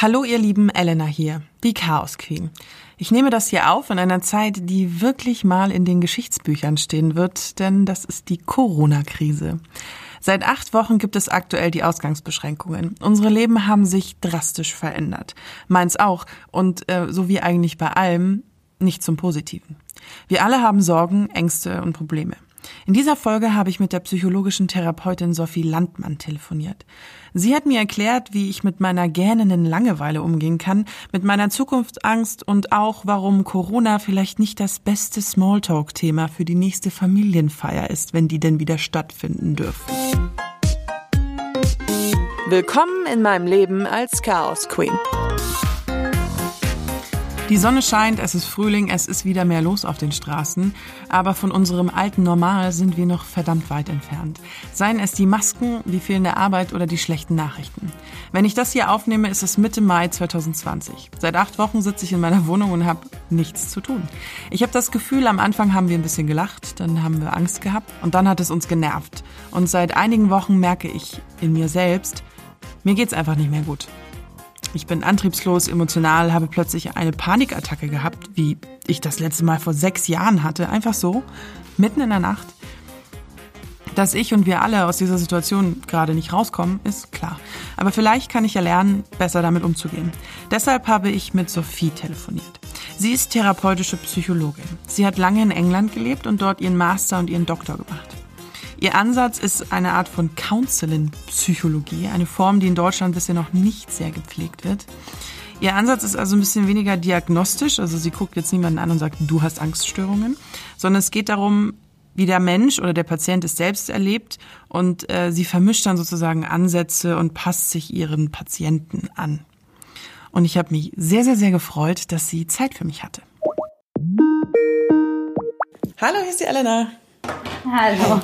Hallo ihr lieben Elena hier, die Chaos Queen. Ich nehme das hier auf in einer Zeit, die wirklich mal in den Geschichtsbüchern stehen wird, denn das ist die Corona-Krise. Seit acht Wochen gibt es aktuell die Ausgangsbeschränkungen. Unsere Leben haben sich drastisch verändert. Meins auch und äh, so wie eigentlich bei allem nicht zum Positiven. Wir alle haben Sorgen, Ängste und Probleme. In dieser Folge habe ich mit der psychologischen Therapeutin Sophie Landmann telefoniert. Sie hat mir erklärt, wie ich mit meiner gähnenden Langeweile umgehen kann, mit meiner Zukunftsangst und auch, warum Corona vielleicht nicht das beste Smalltalk-Thema für die nächste Familienfeier ist, wenn die denn wieder stattfinden dürfen. Willkommen in meinem Leben als Chaos Queen. Die Sonne scheint, es ist Frühling, es ist wieder mehr los auf den Straßen, aber von unserem alten Normal sind wir noch verdammt weit entfernt. Seien es die Masken, die fehlende Arbeit oder die schlechten Nachrichten. Wenn ich das hier aufnehme, ist es Mitte Mai 2020. Seit acht Wochen sitze ich in meiner Wohnung und habe nichts zu tun. Ich habe das Gefühl, am Anfang haben wir ein bisschen gelacht, dann haben wir Angst gehabt und dann hat es uns genervt. Und seit einigen Wochen merke ich in mir selbst, mir geht's einfach nicht mehr gut. Ich bin antriebslos, emotional, habe plötzlich eine Panikattacke gehabt, wie ich das letzte Mal vor sechs Jahren hatte. Einfach so, mitten in der Nacht. Dass ich und wir alle aus dieser Situation gerade nicht rauskommen, ist klar. Aber vielleicht kann ich ja lernen, besser damit umzugehen. Deshalb habe ich mit Sophie telefoniert. Sie ist therapeutische Psychologin. Sie hat lange in England gelebt und dort ihren Master und ihren Doktor gemacht. Ihr Ansatz ist eine Art von Counseling-Psychologie, eine Form, die in Deutschland bisher noch nicht sehr gepflegt wird. Ihr Ansatz ist also ein bisschen weniger diagnostisch, also sie guckt jetzt niemanden an und sagt, du hast Angststörungen, sondern es geht darum, wie der Mensch oder der Patient es selbst erlebt und äh, sie vermischt dann sozusagen Ansätze und passt sich ihren Patienten an. Und ich habe mich sehr, sehr, sehr gefreut, dass sie Zeit für mich hatte. Hallo, hier ist die Elena. Hallo.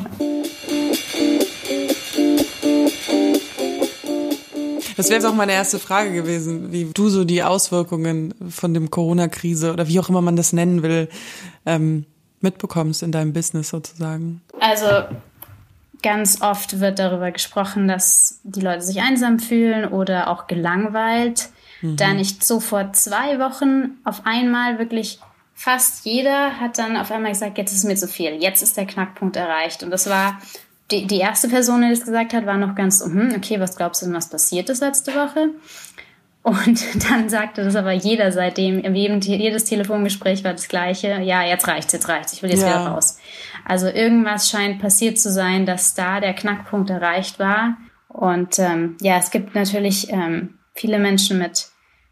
Das wäre jetzt auch meine erste Frage gewesen, wie du so die Auswirkungen von dem Corona-Krise oder wie auch immer man das nennen will, ähm, mitbekommst in deinem Business sozusagen. Also ganz oft wird darüber gesprochen, dass die Leute sich einsam fühlen oder auch gelangweilt. Mhm. Da nicht so vor zwei Wochen auf einmal wirklich fast jeder hat dann auf einmal gesagt, jetzt ist mir zu viel, jetzt ist der Knackpunkt erreicht. Und das war die, die erste Person, die das gesagt hat, war noch ganz so, hm, okay, was glaubst du denn, was passiert ist letzte Woche? Und dann sagte das aber jeder seitdem, jedem, jedes Telefongespräch war das gleiche, ja, jetzt reicht's, jetzt reicht's, ich will jetzt ja. wieder raus. Also irgendwas scheint passiert zu sein, dass da der Knackpunkt erreicht war. Und ähm, ja, es gibt natürlich ähm, viele Menschen mit,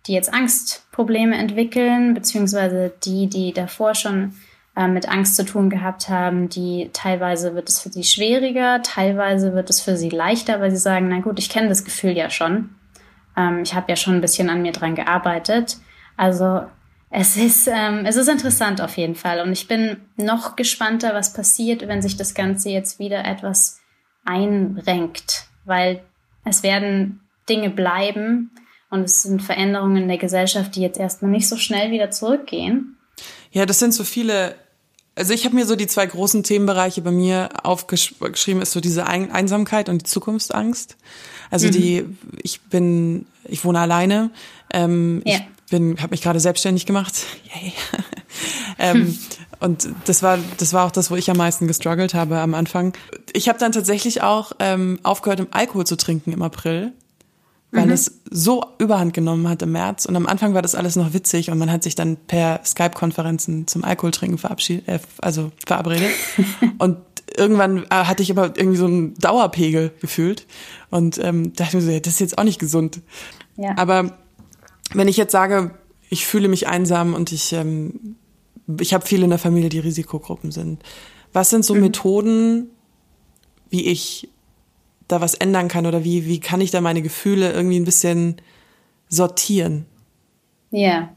die jetzt Angstprobleme entwickeln, beziehungsweise die, die davor schon äh, mit Angst zu tun gehabt haben, die teilweise wird es für sie schwieriger, teilweise wird es für sie leichter, weil sie sagen, na gut, ich kenne das Gefühl ja schon. Ähm, ich habe ja schon ein bisschen an mir dran gearbeitet. Also es ist, ähm, es ist interessant auf jeden Fall. Und ich bin noch gespannter, was passiert, wenn sich das Ganze jetzt wieder etwas einrenkt, weil es werden Dinge bleiben und es sind Veränderungen in der Gesellschaft, die jetzt erstmal nicht so schnell wieder zurückgehen. Ja, das sind so viele. Also ich habe mir so die zwei großen Themenbereiche bei mir aufgeschrieben, ist so diese Einsamkeit und die Zukunftsangst. Also mhm. die, ich bin, ich wohne alleine. Ähm, ja. Ich bin, habe mich gerade selbstständig gemacht. Yay. ähm, und das war, das war auch das, wo ich am meisten gestruggelt habe am Anfang. Ich habe dann tatsächlich auch ähm, aufgehört, Alkohol zu trinken im April weil mhm. es so Überhand genommen hat im März. Und am Anfang war das alles noch witzig und man hat sich dann per Skype-Konferenzen zum Alkoholtrinken verabschiedet, äh, also verabredet. und irgendwann äh, hatte ich aber irgendwie so einen Dauerpegel gefühlt und ähm, dachte mir so, ja, das ist jetzt auch nicht gesund. Ja. Aber wenn ich jetzt sage, ich fühle mich einsam und ich, ähm, ich habe viele in der Familie, die Risikogruppen sind. Was sind so mhm. Methoden, wie ich da was ändern kann oder wie, wie kann ich da meine Gefühle irgendwie ein bisschen sortieren? Ja.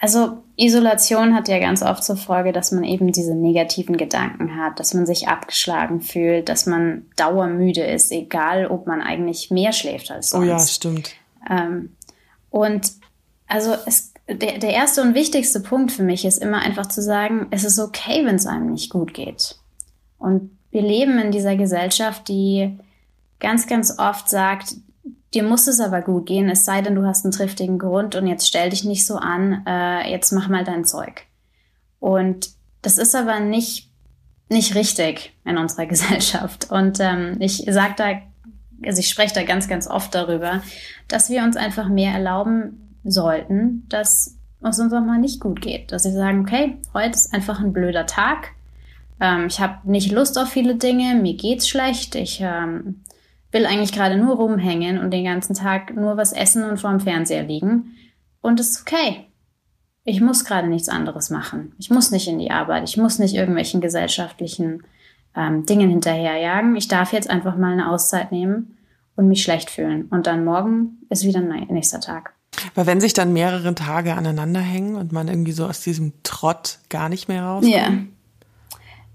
Also Isolation hat ja ganz oft zur Folge, dass man eben diese negativen Gedanken hat, dass man sich abgeschlagen fühlt, dass man dauermüde ist, egal ob man eigentlich mehr schläft als sonst. Oh ja, stimmt. Ähm, und also es, der, der erste und wichtigste Punkt für mich ist immer einfach zu sagen, es ist okay, wenn es einem nicht gut geht. Und wir leben in dieser Gesellschaft, die ganz, ganz oft sagt, dir muss es aber gut gehen, es sei denn, du hast einen triftigen Grund und jetzt stell dich nicht so an, äh, jetzt mach mal dein Zeug. Und das ist aber nicht, nicht richtig in unserer Gesellschaft. Und ähm, ich sage da, also ich spreche da ganz, ganz oft darüber, dass wir uns einfach mehr erlauben sollten, dass es uns auch mal nicht gut geht. Dass wir sagen, okay, heute ist einfach ein blöder Tag. Ähm, ich habe nicht Lust auf viele Dinge, mir geht's schlecht, ich ähm, will eigentlich gerade nur rumhängen und den ganzen Tag nur was essen und vorm Fernseher liegen. Und es ist okay. Ich muss gerade nichts anderes machen. Ich muss nicht in die Arbeit. Ich muss nicht irgendwelchen gesellschaftlichen ähm, Dingen hinterherjagen. Ich darf jetzt einfach mal eine Auszeit nehmen und mich schlecht fühlen. Und dann morgen ist wieder ein nächster Tag. Weil wenn sich dann mehrere Tage aneinander hängen und man irgendwie so aus diesem Trott gar nicht mehr rauskommt. Ja.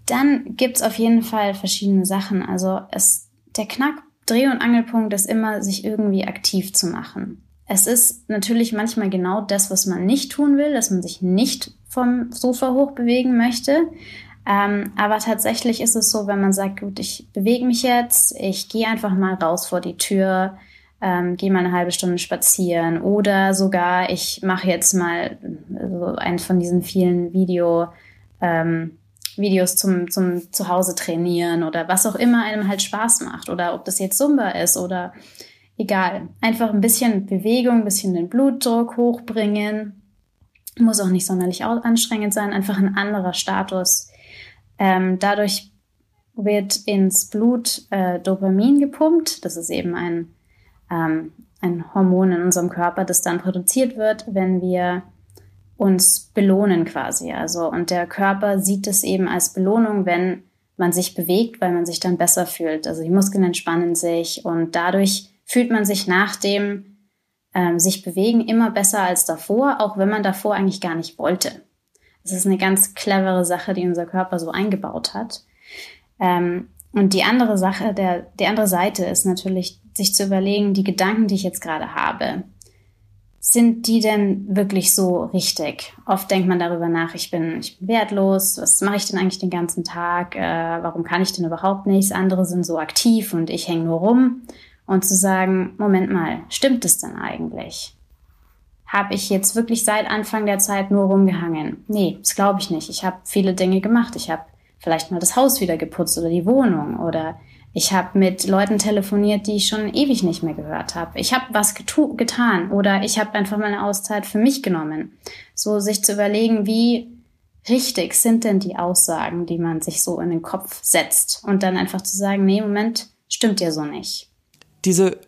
Dann gibt's auf jeden Fall verschiedene Sachen. Also es, der Knack, Dreh- und Angelpunkt ist immer, sich irgendwie aktiv zu machen. Es ist natürlich manchmal genau das, was man nicht tun will, dass man sich nicht vom Sofa hoch bewegen möchte. Ähm, aber tatsächlich ist es so, wenn man sagt, gut, ich bewege mich jetzt, ich gehe einfach mal raus vor die Tür, ähm, gehe mal eine halbe Stunde spazieren oder sogar ich mache jetzt mal so einen von diesen vielen Video ähm, Videos zum, zum Zuhause trainieren oder was auch immer einem halt Spaß macht oder ob das jetzt Zumba ist oder egal. Einfach ein bisschen Bewegung, ein bisschen den Blutdruck hochbringen. Muss auch nicht sonderlich anstrengend sein, einfach ein anderer Status. Ähm, dadurch wird ins Blut äh, Dopamin gepumpt. Das ist eben ein, ähm, ein Hormon in unserem Körper, das dann produziert wird, wenn wir uns belohnen quasi. Also, und der Körper sieht es eben als Belohnung, wenn man sich bewegt, weil man sich dann besser fühlt. Also die Muskeln entspannen sich und dadurch fühlt man sich nach dem ähm, sich bewegen immer besser als davor, auch wenn man davor eigentlich gar nicht wollte. Das ist eine ganz clevere Sache, die unser Körper so eingebaut hat. Ähm, und die andere Sache, der, die andere Seite ist natürlich, sich zu überlegen, die Gedanken, die ich jetzt gerade habe, sind die denn wirklich so richtig? Oft denkt man darüber nach, ich bin, ich bin wertlos, was mache ich denn eigentlich den ganzen Tag, äh, warum kann ich denn überhaupt nichts, andere sind so aktiv und ich hänge nur rum. Und zu sagen, Moment mal, stimmt es denn eigentlich? Habe ich jetzt wirklich seit Anfang der Zeit nur rumgehangen? Nee, das glaube ich nicht. Ich habe viele Dinge gemacht. Ich habe vielleicht mal das Haus wieder geputzt oder die Wohnung oder ich habe mit Leuten telefoniert, die ich schon ewig nicht mehr gehört habe. Ich habe was getan oder ich habe einfach mal eine Auszeit für mich genommen. So sich zu überlegen, wie richtig sind denn die Aussagen, die man sich so in den Kopf setzt und dann einfach zu sagen, nee, Moment, stimmt ja so nicht. Diese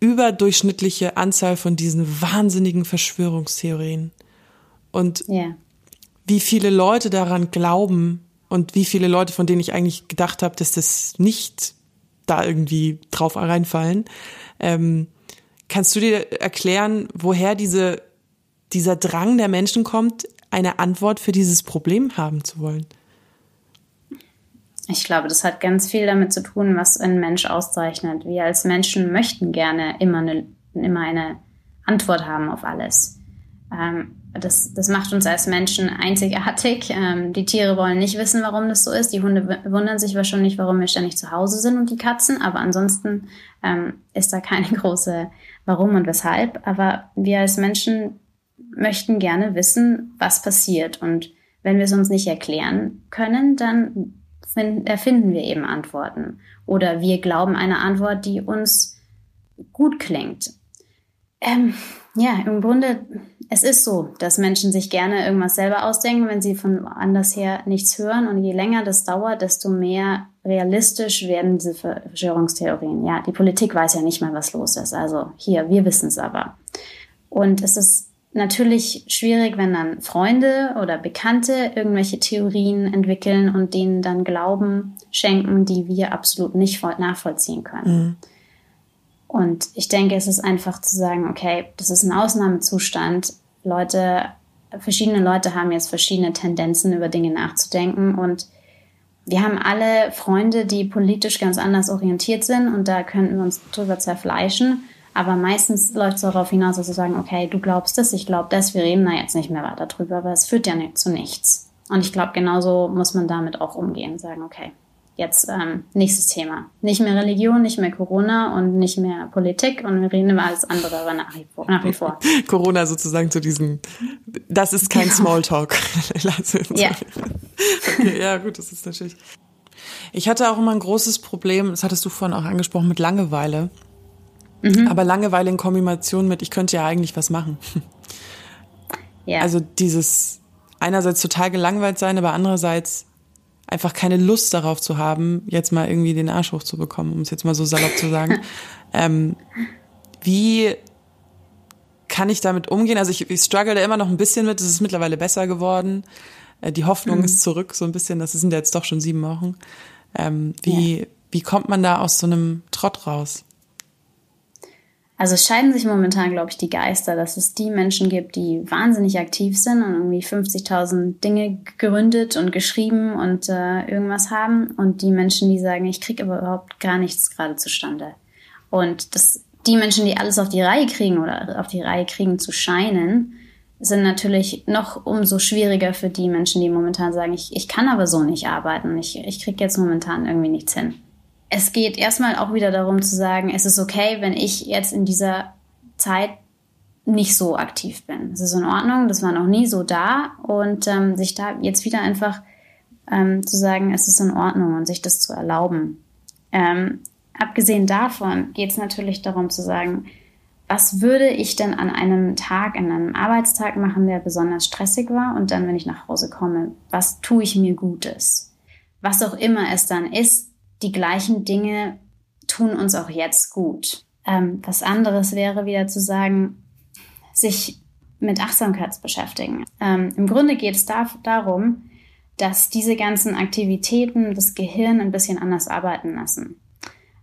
überdurchschnittliche Anzahl von diesen wahnsinnigen Verschwörungstheorien und yeah. wie viele Leute daran glauben und wie viele Leute, von denen ich eigentlich gedacht habe, dass das nicht da irgendwie drauf reinfallen. Ähm, kannst du dir erklären, woher diese, dieser Drang der Menschen kommt, eine Antwort für dieses Problem haben zu wollen? Ich glaube, das hat ganz viel damit zu tun, was ein Mensch auszeichnet. Wir als Menschen möchten gerne immer eine, immer eine Antwort haben auf alles. Ähm, das, das macht uns als Menschen einzigartig. Ähm, die Tiere wollen nicht wissen, warum das so ist. Die Hunde wundern sich wahrscheinlich, warum wir ständig zu Hause sind und die Katzen. Aber ansonsten ähm, ist da keine große Warum und weshalb. Aber wir als Menschen möchten gerne wissen, was passiert. Und wenn wir es uns nicht erklären können, dann find, erfinden wir eben Antworten. Oder wir glauben eine Antwort, die uns gut klingt. Ähm, ja, im Grunde es ist so, dass Menschen sich gerne irgendwas selber ausdenken, wenn sie von anders her nichts hören. Und je länger das dauert, desto mehr realistisch werden diese Verschwörungstheorien. Ja, die Politik weiß ja nicht mal, was los ist. Also hier, wir wissen es aber. Und es ist natürlich schwierig, wenn dann Freunde oder Bekannte irgendwelche Theorien entwickeln und denen dann Glauben schenken, die wir absolut nicht nachvollziehen können. Mhm. Und ich denke, es ist einfach zu sagen, okay, das ist ein Ausnahmezustand. Leute, verschiedene Leute haben jetzt verschiedene Tendenzen, über Dinge nachzudenken. Und wir haben alle Freunde, die politisch ganz anders orientiert sind. Und da könnten wir uns drüber zerfleischen. Aber meistens läuft es darauf hinaus, dass sie sagen, okay, du glaubst das, ich glaube das, wir reden da jetzt nicht mehr weiter drüber, aber es führt ja nicht zu nichts. Und ich glaube, genauso muss man damit auch umgehen, sagen, okay, Jetzt ähm, nächstes Thema. Nicht mehr Religion, nicht mehr Corona und nicht mehr Politik und wir reden über alles andere aber nach wie vor. Nach wie vor. Corona sozusagen zu diesem, das ist kein genau. Smalltalk. ja. Okay, ja, gut, das ist natürlich. Ich hatte auch immer ein großes Problem, das hattest du vorhin auch angesprochen, mit Langeweile. Mhm. Aber Langeweile in Kombination mit, ich könnte ja eigentlich was machen. Ja. Also dieses einerseits total gelangweilt sein, aber andererseits einfach keine Lust darauf zu haben, jetzt mal irgendwie den Arsch hochzubekommen, um es jetzt mal so salopp zu sagen. ähm, wie kann ich damit umgehen? Also ich, ich struggle da immer noch ein bisschen mit, es ist mittlerweile besser geworden. Äh, die Hoffnung mhm. ist zurück, so ein bisschen, das sind ja jetzt doch schon sieben Wochen. Ähm, wie, ja. wie kommt man da aus so einem Trott raus? Also es scheiden sich momentan, glaube ich, die Geister, dass es die Menschen gibt, die wahnsinnig aktiv sind und irgendwie 50.000 Dinge gegründet und geschrieben und äh, irgendwas haben und die Menschen, die sagen, ich kriege aber überhaupt gar nichts gerade zustande. Und das, die Menschen, die alles auf die Reihe kriegen oder auf die Reihe kriegen zu scheinen, sind natürlich noch umso schwieriger für die Menschen, die momentan sagen, ich, ich kann aber so nicht arbeiten, ich, ich kriege jetzt momentan irgendwie nichts hin es geht erstmal auch wieder darum zu sagen, es ist okay, wenn ich jetzt in dieser Zeit nicht so aktiv bin. Es ist in Ordnung, das war noch nie so da und ähm, sich da jetzt wieder einfach ähm, zu sagen, es ist in Ordnung und sich das zu erlauben. Ähm, abgesehen davon geht es natürlich darum zu sagen, was würde ich denn an einem Tag, an einem Arbeitstag machen, der besonders stressig war und dann, wenn ich nach Hause komme, was tue ich mir Gutes? Was auch immer es dann ist, die gleichen Dinge tun uns auch jetzt gut. Ähm, was anderes wäre wieder zu sagen, sich mit Achtsamkeit zu beschäftigen. Ähm, Im Grunde geht es da, darum, dass diese ganzen Aktivitäten das Gehirn ein bisschen anders arbeiten lassen.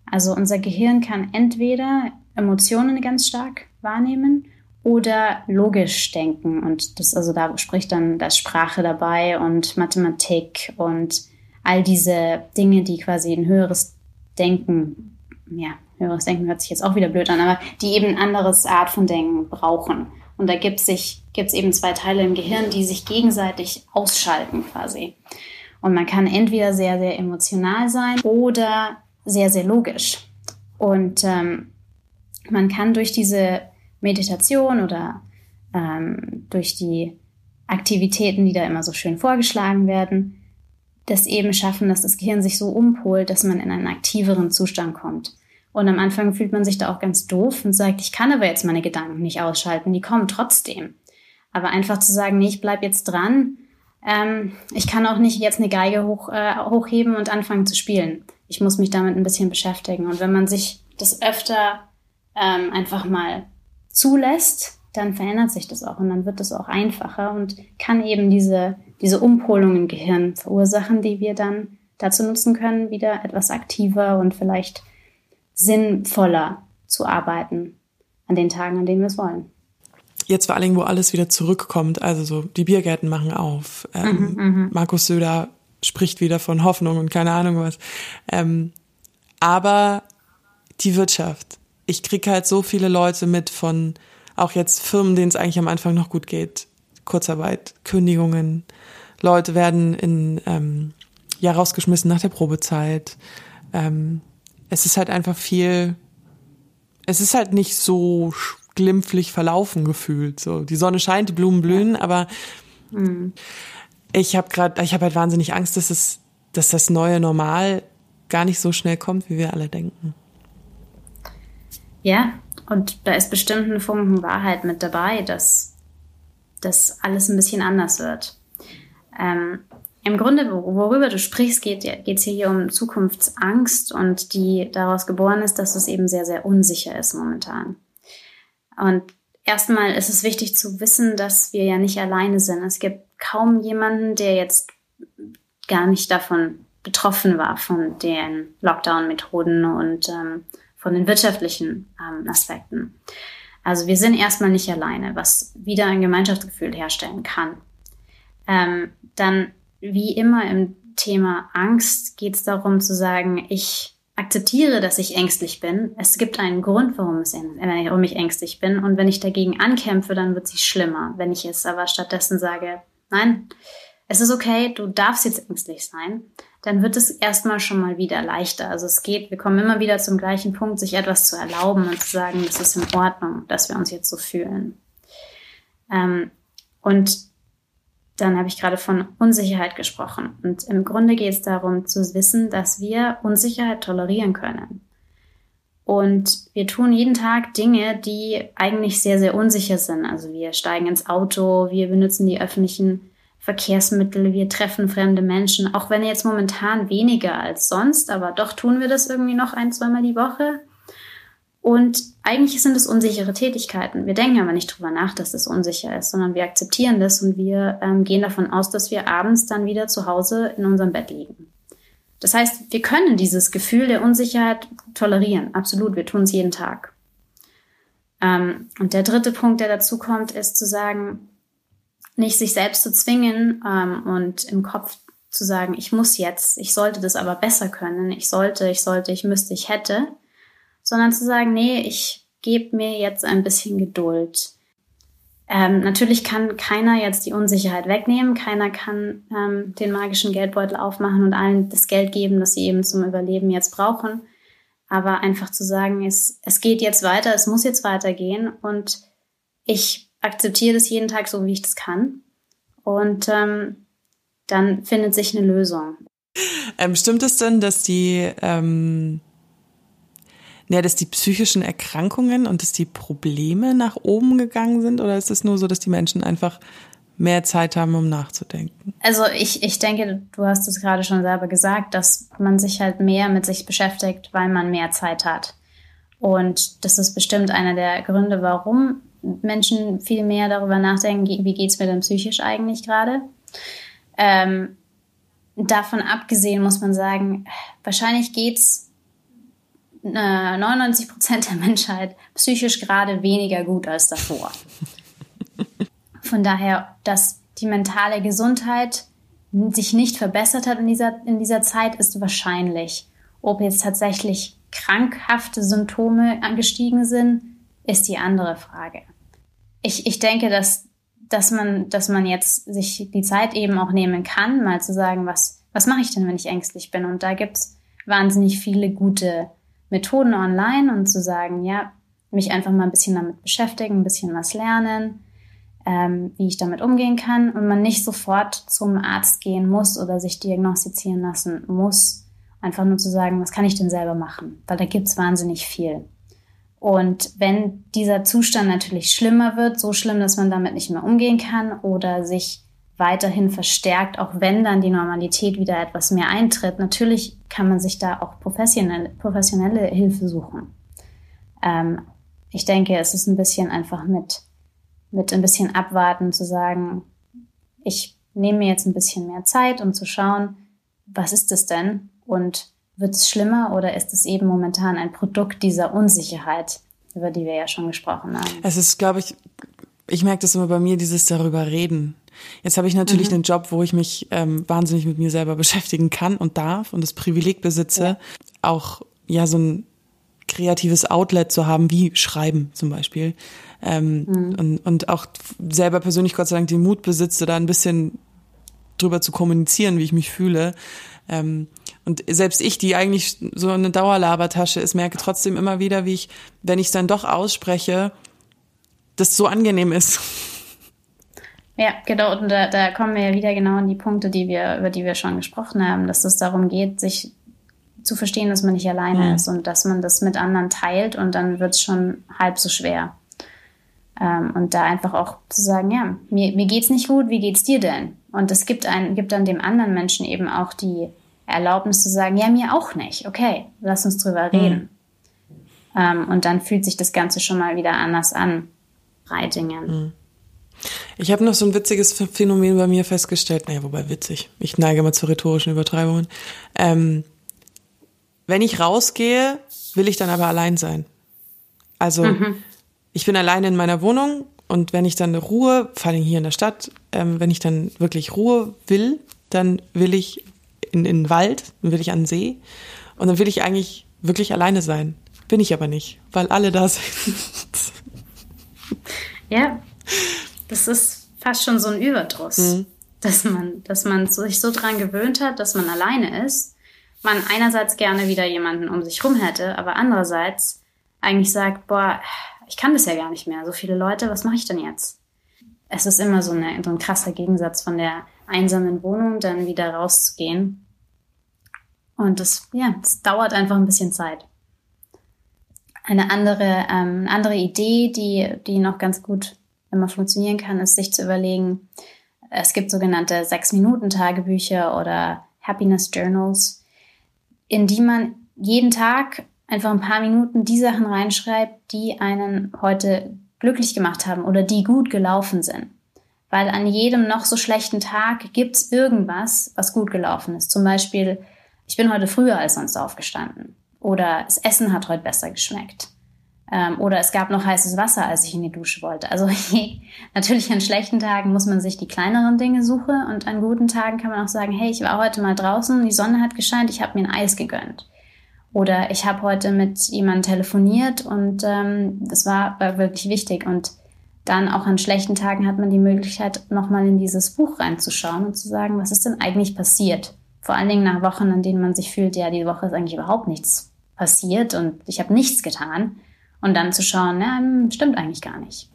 Also unser Gehirn kann entweder Emotionen ganz stark wahrnehmen oder logisch denken. Und das, also da spricht dann das Sprache dabei und Mathematik und all diese Dinge, die quasi ein höheres Denken, ja, höheres Denken hört sich jetzt auch wieder blöd an, aber die eben ein anderes Art von Denken brauchen. Und da gibt es eben zwei Teile im Gehirn, die sich gegenseitig ausschalten quasi. Und man kann entweder sehr, sehr emotional sein oder sehr, sehr logisch. Und ähm, man kann durch diese Meditation oder ähm, durch die Aktivitäten, die da immer so schön vorgeschlagen werden, das eben schaffen, dass das Gehirn sich so umpolt, dass man in einen aktiveren Zustand kommt. Und am Anfang fühlt man sich da auch ganz doof und sagt, ich kann aber jetzt meine Gedanken nicht ausschalten, die kommen trotzdem. Aber einfach zu sagen, nee, ich bleib jetzt dran, ähm, ich kann auch nicht jetzt eine Geige hoch, äh, hochheben und anfangen zu spielen. Ich muss mich damit ein bisschen beschäftigen. Und wenn man sich das öfter ähm, einfach mal zulässt, dann verändert sich das auch und dann wird das auch einfacher und kann eben diese, diese Umpolung im Gehirn verursachen, die wir dann dazu nutzen können, wieder etwas aktiver und vielleicht sinnvoller zu arbeiten an den Tagen, an denen wir es wollen. Jetzt vor allen Dingen, wo alles wieder zurückkommt, also so die Biergärten machen auf, ähm, mhm, mhm. Markus Söder spricht wieder von Hoffnung und keine Ahnung was. Ähm, aber die Wirtschaft. Ich kriege halt so viele Leute mit von auch jetzt Firmen, denen es eigentlich am Anfang noch gut geht. Kurzarbeit, Kündigungen, Leute werden in ähm, ja rausgeschmissen nach der Probezeit. Ähm, es ist halt einfach viel, es ist halt nicht so glimpflich verlaufen gefühlt. So die Sonne scheint, die Blumen blühen, aber mhm. ich habe gerade, ich habe halt wahnsinnig Angst, dass es, dass das neue Normal gar nicht so schnell kommt, wie wir alle denken. Ja, und da ist bestimmt ein Funken Wahrheit mit dabei, dass das alles ein bisschen anders wird. Ähm, Im Grunde, worüber du sprichst, geht es hier um Zukunftsangst und die daraus geboren ist, dass es eben sehr, sehr unsicher ist momentan. Und erstmal ist es wichtig zu wissen, dass wir ja nicht alleine sind. Es gibt kaum jemanden, der jetzt gar nicht davon betroffen war, von den Lockdown-Methoden und ähm, von den wirtschaftlichen ähm, Aspekten. Also wir sind erstmal nicht alleine, was wieder ein Gemeinschaftsgefühl herstellen kann. Ähm, dann, wie immer im Thema Angst, geht es darum zu sagen, ich akzeptiere, dass ich ängstlich bin. Es gibt einen Grund, warum, warum ich ängstlich bin. Und wenn ich dagegen ankämpfe, dann wird es schlimmer. Wenn ich es aber stattdessen sage, nein, es ist okay, du darfst jetzt ängstlich sein. Dann wird es erstmal schon mal wieder leichter. Also es geht, wir kommen immer wieder zum gleichen Punkt, sich etwas zu erlauben und zu sagen, es ist in Ordnung, dass wir uns jetzt so fühlen. Ähm, und dann habe ich gerade von Unsicherheit gesprochen. Und im Grunde geht es darum zu wissen, dass wir Unsicherheit tolerieren können. Und wir tun jeden Tag Dinge, die eigentlich sehr, sehr unsicher sind. Also wir steigen ins Auto, wir benutzen die öffentlichen Verkehrsmittel, wir treffen fremde Menschen, auch wenn jetzt momentan weniger als sonst, aber doch tun wir das irgendwie noch ein, zweimal die Woche. Und eigentlich sind es unsichere Tätigkeiten. Wir denken aber nicht drüber nach, dass das unsicher ist, sondern wir akzeptieren das und wir ähm, gehen davon aus, dass wir abends dann wieder zu Hause in unserem Bett liegen. Das heißt, wir können dieses Gefühl der Unsicherheit tolerieren. Absolut, wir tun es jeden Tag. Ähm, und der dritte Punkt, der dazu kommt, ist zu sagen, nicht sich selbst zu zwingen ähm, und im Kopf zu sagen, ich muss jetzt, ich sollte das aber besser können, ich sollte, ich sollte, ich müsste, ich hätte, sondern zu sagen, nee, ich gebe mir jetzt ein bisschen Geduld. Ähm, natürlich kann keiner jetzt die Unsicherheit wegnehmen, keiner kann ähm, den magischen Geldbeutel aufmachen und allen das Geld geben, das sie eben zum Überleben jetzt brauchen. Aber einfach zu sagen, es, es geht jetzt weiter, es muss jetzt weitergehen und ich akzeptiere das jeden Tag so, wie ich das kann. Und ähm, dann findet sich eine Lösung. Ähm, stimmt es denn, dass die, ähm, ja, dass die psychischen Erkrankungen und dass die Probleme nach oben gegangen sind? Oder ist es nur so, dass die Menschen einfach mehr Zeit haben, um nachzudenken? Also ich, ich denke, du hast es gerade schon selber gesagt, dass man sich halt mehr mit sich beschäftigt, weil man mehr Zeit hat. Und das ist bestimmt einer der Gründe, warum Menschen viel mehr darüber nachdenken, wie geht es mir denn psychisch eigentlich gerade. Ähm, davon abgesehen muss man sagen, wahrscheinlich geht's äh, 99 Prozent der Menschheit psychisch gerade weniger gut als davor. Von daher, dass die mentale Gesundheit sich nicht verbessert hat in dieser, in dieser Zeit, ist wahrscheinlich. Ob jetzt tatsächlich krankhafte Symptome angestiegen sind, ist die andere Frage ich, ich denke, dass, dass, man, dass man jetzt sich die Zeit eben auch nehmen kann, mal zu sagen, was, was mache ich denn, wenn ich ängstlich bin? Und da gibt's wahnsinnig viele gute Methoden online und zu sagen, ja, mich einfach mal ein bisschen damit beschäftigen, ein bisschen was lernen, ähm, wie ich damit umgehen kann und man nicht sofort zum Arzt gehen muss oder sich diagnostizieren lassen muss. Einfach nur zu sagen, was kann ich denn selber machen? Weil da gibt's wahnsinnig viel. Und wenn dieser Zustand natürlich schlimmer wird, so schlimm, dass man damit nicht mehr umgehen kann oder sich weiterhin verstärkt, auch wenn dann die Normalität wieder etwas mehr eintritt, natürlich kann man sich da auch professionelle, professionelle Hilfe suchen. Ähm, ich denke, es ist ein bisschen einfach mit, mit ein bisschen abwarten zu sagen, ich nehme mir jetzt ein bisschen mehr Zeit, um zu schauen, was ist es denn? Und wird es schlimmer oder ist es eben momentan ein Produkt dieser Unsicherheit, über die wir ja schon gesprochen haben? Es ist, glaube ich, ich merke das immer bei mir, dieses darüber reden. Jetzt habe ich natürlich mhm. einen Job, wo ich mich ähm, wahnsinnig mit mir selber beschäftigen kann und darf und das Privileg besitze, ja. auch ja so ein kreatives Outlet zu haben, wie Schreiben zum Beispiel. Ähm, mhm. und, und auch selber persönlich Gott sei Dank den Mut besitze, da ein bisschen drüber zu kommunizieren, wie ich mich fühle. Ähm, und selbst ich, die eigentlich so eine Dauerlabertasche ist, merke trotzdem immer wieder, wie ich, wenn ich es dann doch ausspreche, das so angenehm ist. Ja, genau. Und da, da kommen wir ja wieder genau an die Punkte, die wir, über die wir schon gesprochen haben, dass es darum geht, sich zu verstehen, dass man nicht alleine mhm. ist und dass man das mit anderen teilt und dann wird es schon halb so schwer. Ähm, und da einfach auch zu sagen, ja, mir, mir geht's nicht gut, wie geht's dir denn? Und es gibt, ein, gibt dann dem anderen Menschen eben auch die Erlaubnis zu sagen, ja, mir auch nicht. Okay, lass uns drüber mhm. reden. Mhm. Ähm, und dann fühlt sich das Ganze schon mal wieder anders an. Reitingen. Mhm. Ich habe noch so ein witziges Phänomen bei mir festgestellt. Naja, wobei witzig. Ich neige mal zu rhetorischen Übertreibungen. Ähm, wenn ich rausgehe, will ich dann aber allein sein. Also mhm. ich bin alleine in meiner Wohnung und wenn ich dann Ruhe, vor allem hier in der Stadt, ähm, wenn ich dann wirklich Ruhe will, dann will ich in, in den Wald, dann will ich an den See und dann will ich eigentlich wirklich alleine sein. Bin ich aber nicht, weil alle da sind. Ja, das ist fast schon so ein Überdruss. Mhm. dass man, dass man sich so dran gewöhnt hat, dass man alleine ist. Man einerseits gerne wieder jemanden um sich rum hätte, aber andererseits eigentlich sagt, boah, ich kann das ja gar nicht mehr. So viele Leute, was mache ich denn jetzt? Es ist immer so, eine, so ein krasser Gegensatz von der einsamen Wohnung dann wieder rauszugehen. Und das, ja, es dauert einfach ein bisschen Zeit. Eine andere, ähm, andere Idee, die, die noch ganz gut immer funktionieren kann, ist sich zu überlegen, es gibt sogenannte Sechs-Minuten-Tagebücher oder Happiness Journals, in die man jeden Tag einfach ein paar Minuten die Sachen reinschreibt, die einen heute glücklich gemacht haben oder die gut gelaufen sind. Weil an jedem noch so schlechten Tag gibt's irgendwas, was gut gelaufen ist. Zum Beispiel, ich bin heute früher als sonst aufgestanden. Oder das Essen hat heute besser geschmeckt. Ähm, oder es gab noch heißes Wasser, als ich in die Dusche wollte. Also natürlich an schlechten Tagen muss man sich die kleineren Dinge suchen und an guten Tagen kann man auch sagen, hey, ich war heute mal draußen, die Sonne hat gescheint, ich habe mir ein Eis gegönnt. Oder ich habe heute mit jemandem telefoniert und ähm, das war, war wirklich wichtig. Und dann auch an schlechten Tagen hat man die Möglichkeit, nochmal in dieses Buch reinzuschauen und zu sagen, was ist denn eigentlich passiert? Vor allen Dingen nach Wochen, an denen man sich fühlt, ja, die Woche ist eigentlich überhaupt nichts passiert und ich habe nichts getan. Und dann zu schauen, ja, stimmt eigentlich gar nicht.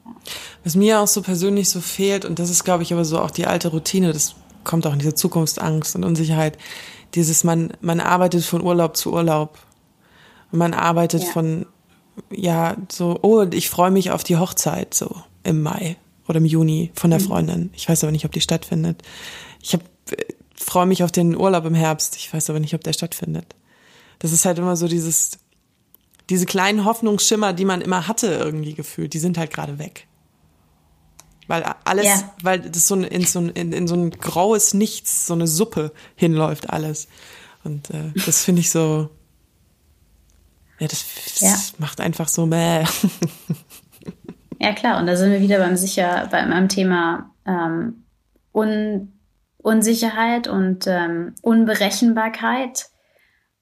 Was mir auch so persönlich so fehlt, und das ist, glaube ich, aber so auch die alte Routine, das kommt auch in dieser Zukunftsangst und Unsicherheit, dieses, man, man arbeitet von Urlaub zu Urlaub man arbeitet ja. von, ja, so, oh, ich freue mich auf die Hochzeit, so im Mai oder im Juni von der mhm. Freundin. Ich weiß aber nicht, ob die stattfindet. Ich hab, freue mich auf den Urlaub im Herbst. Ich weiß aber nicht, ob der stattfindet. Das ist halt immer so dieses, diese kleinen Hoffnungsschimmer, die man immer hatte irgendwie gefühlt, die sind halt gerade weg. Weil alles, ja. weil das so in so ein, in, in so ein graues Nichts, so eine Suppe hinläuft alles. Und äh, das finde ich so, ja, das, das ja. macht einfach so mäh. Ja, klar. Und da sind wir wieder beim sicher, beim Thema ähm, Un Unsicherheit und ähm, Unberechenbarkeit.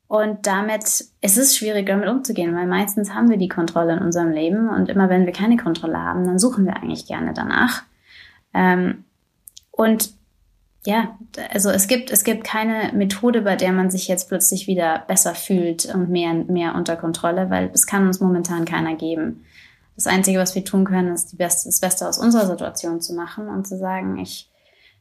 Und damit es ist schwierig, damit umzugehen, weil meistens haben wir die Kontrolle in unserem Leben und immer wenn wir keine Kontrolle haben, dann suchen wir eigentlich gerne danach. Ähm, und ja, also es gibt, es gibt keine Methode, bei der man sich jetzt plötzlich wieder besser fühlt und mehr, mehr unter Kontrolle, weil es kann uns momentan keiner geben. Das Einzige, was wir tun können, ist Beste, das Beste aus unserer Situation zu machen und zu sagen, ich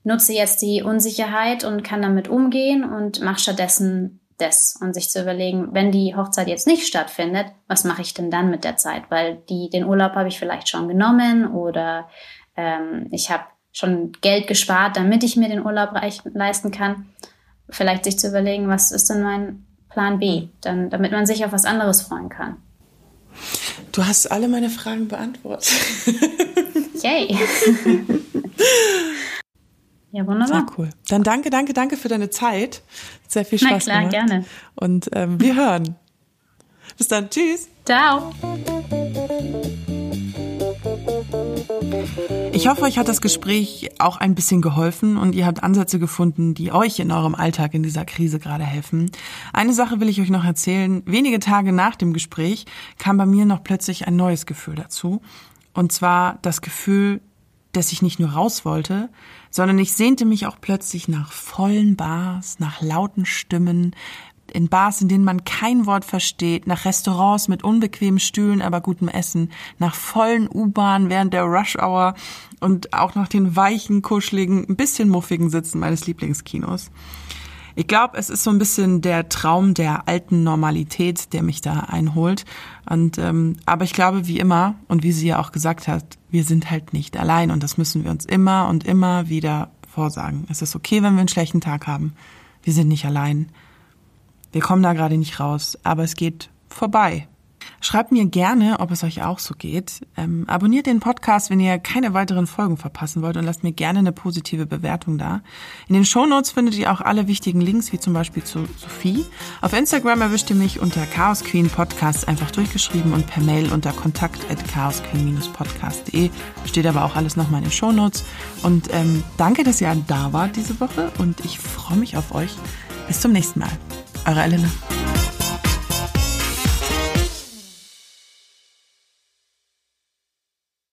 nutze jetzt die Unsicherheit und kann damit umgehen und mache stattdessen das und sich zu überlegen, wenn die Hochzeit jetzt nicht stattfindet, was mache ich denn dann mit der Zeit? Weil die, den Urlaub habe ich vielleicht schon genommen oder ähm, ich habe schon Geld gespart, damit ich mir den Urlaub leisten kann. Vielleicht sich zu überlegen, was ist denn mein Plan B, dann, damit man sich auf was anderes freuen kann. Du hast alle meine Fragen beantwortet. Yay. ja, wunderbar. Sehr cool. Dann danke, danke, danke für deine Zeit. Sehr viel Spaß Na klar, gemacht. gerne. Und ähm, wir hören. Bis dann. Tschüss. Ciao. Ich hoffe, euch hat das Gespräch auch ein bisschen geholfen und ihr habt Ansätze gefunden, die euch in eurem Alltag in dieser Krise gerade helfen. Eine Sache will ich euch noch erzählen. Wenige Tage nach dem Gespräch kam bei mir noch plötzlich ein neues Gefühl dazu. Und zwar das Gefühl, dass ich nicht nur raus wollte, sondern ich sehnte mich auch plötzlich nach vollen Bars, nach lauten Stimmen, in Bars, in denen man kein Wort versteht, nach Restaurants mit unbequemen Stühlen, aber gutem Essen, nach vollen U-Bahnen während der Rush Hour und auch nach den weichen, kuscheligen, ein bisschen muffigen Sitzen meines Lieblingskinos. Ich glaube, es ist so ein bisschen der Traum der alten Normalität, der mich da einholt. Und ähm, aber ich glaube, wie immer und wie sie ja auch gesagt hat, wir sind halt nicht allein und das müssen wir uns immer und immer wieder vorsagen. Es ist okay, wenn wir einen schlechten Tag haben. Wir sind nicht allein. Wir kommen da gerade nicht raus, aber es geht vorbei. Schreibt mir gerne, ob es euch auch so geht. Ähm, abonniert den Podcast, wenn ihr keine weiteren Folgen verpassen wollt und lasst mir gerne eine positive Bewertung da. In den Shownotes findet ihr auch alle wichtigen Links, wie zum Beispiel zu Sophie. Auf Instagram erwischt ihr mich unter Chaos Queen Podcast einfach durchgeschrieben und per Mail unter kontakt at chaosqueen-podcast.de. Steht aber auch alles nochmal in den Shownotes. Und ähm, danke, dass ihr da wart diese Woche und ich freue mich auf euch. Bis zum nächsten Mal. Eure Elena.